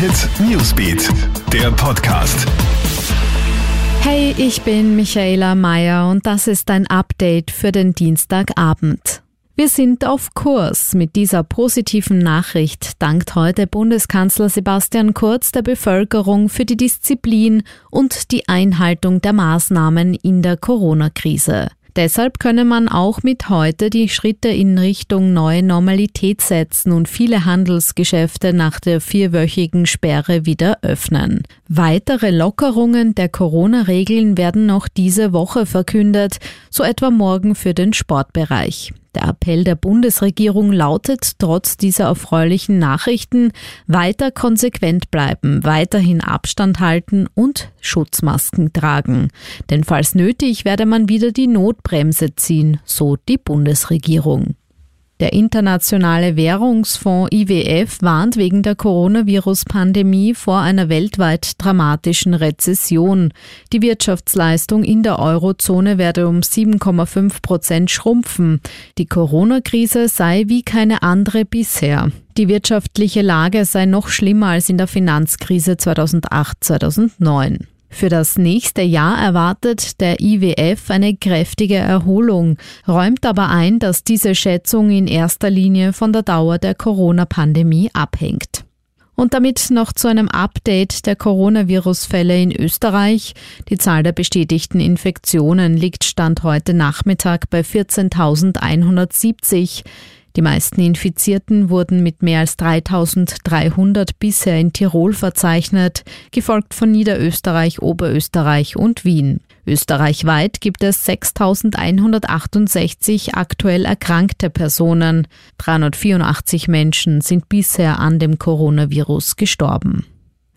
Hit Newsbeat, der Podcast. Hey, ich bin Michaela Mayer und das ist ein Update für den Dienstagabend. Wir sind auf Kurs. Mit dieser positiven Nachricht dankt heute Bundeskanzler Sebastian Kurz der Bevölkerung für die Disziplin und die Einhaltung der Maßnahmen in der Corona-Krise. Deshalb könne man auch mit heute die Schritte in Richtung neue Normalität setzen und viele Handelsgeschäfte nach der vierwöchigen Sperre wieder öffnen. Weitere Lockerungen der Corona-Regeln werden noch diese Woche verkündet, so etwa morgen für den Sportbereich. Der Appell der Bundesregierung lautet trotz dieser erfreulichen Nachrichten weiter konsequent bleiben, weiterhin Abstand halten und Schutzmasken tragen. Denn falls nötig werde man wieder die Notbremse ziehen, so die Bundesregierung. Der Internationale Währungsfonds IWF warnt wegen der Coronavirus-Pandemie vor einer weltweit dramatischen Rezession. Die Wirtschaftsleistung in der Eurozone werde um 7,5 Prozent schrumpfen. Die Corona-Krise sei wie keine andere bisher. Die wirtschaftliche Lage sei noch schlimmer als in der Finanzkrise 2008-2009. Für das nächste Jahr erwartet der IWF eine kräftige Erholung, räumt aber ein, dass diese Schätzung in erster Linie von der Dauer der Corona-Pandemie abhängt. Und damit noch zu einem Update der Coronavirus-Fälle in Österreich. Die Zahl der bestätigten Infektionen liegt Stand heute Nachmittag bei 14.170. Die meisten Infizierten wurden mit mehr als 3300 bisher in Tirol verzeichnet, gefolgt von Niederösterreich, Oberösterreich und Wien. Österreichweit gibt es 6168 aktuell erkrankte Personen. 384 Menschen sind bisher an dem Coronavirus gestorben.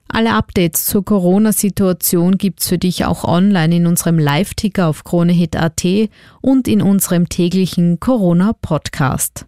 Alle Updates zur Corona-Situation gibt's für dich auch online in unserem Live-Ticker auf KroneHit.at und in unserem täglichen Corona-Podcast.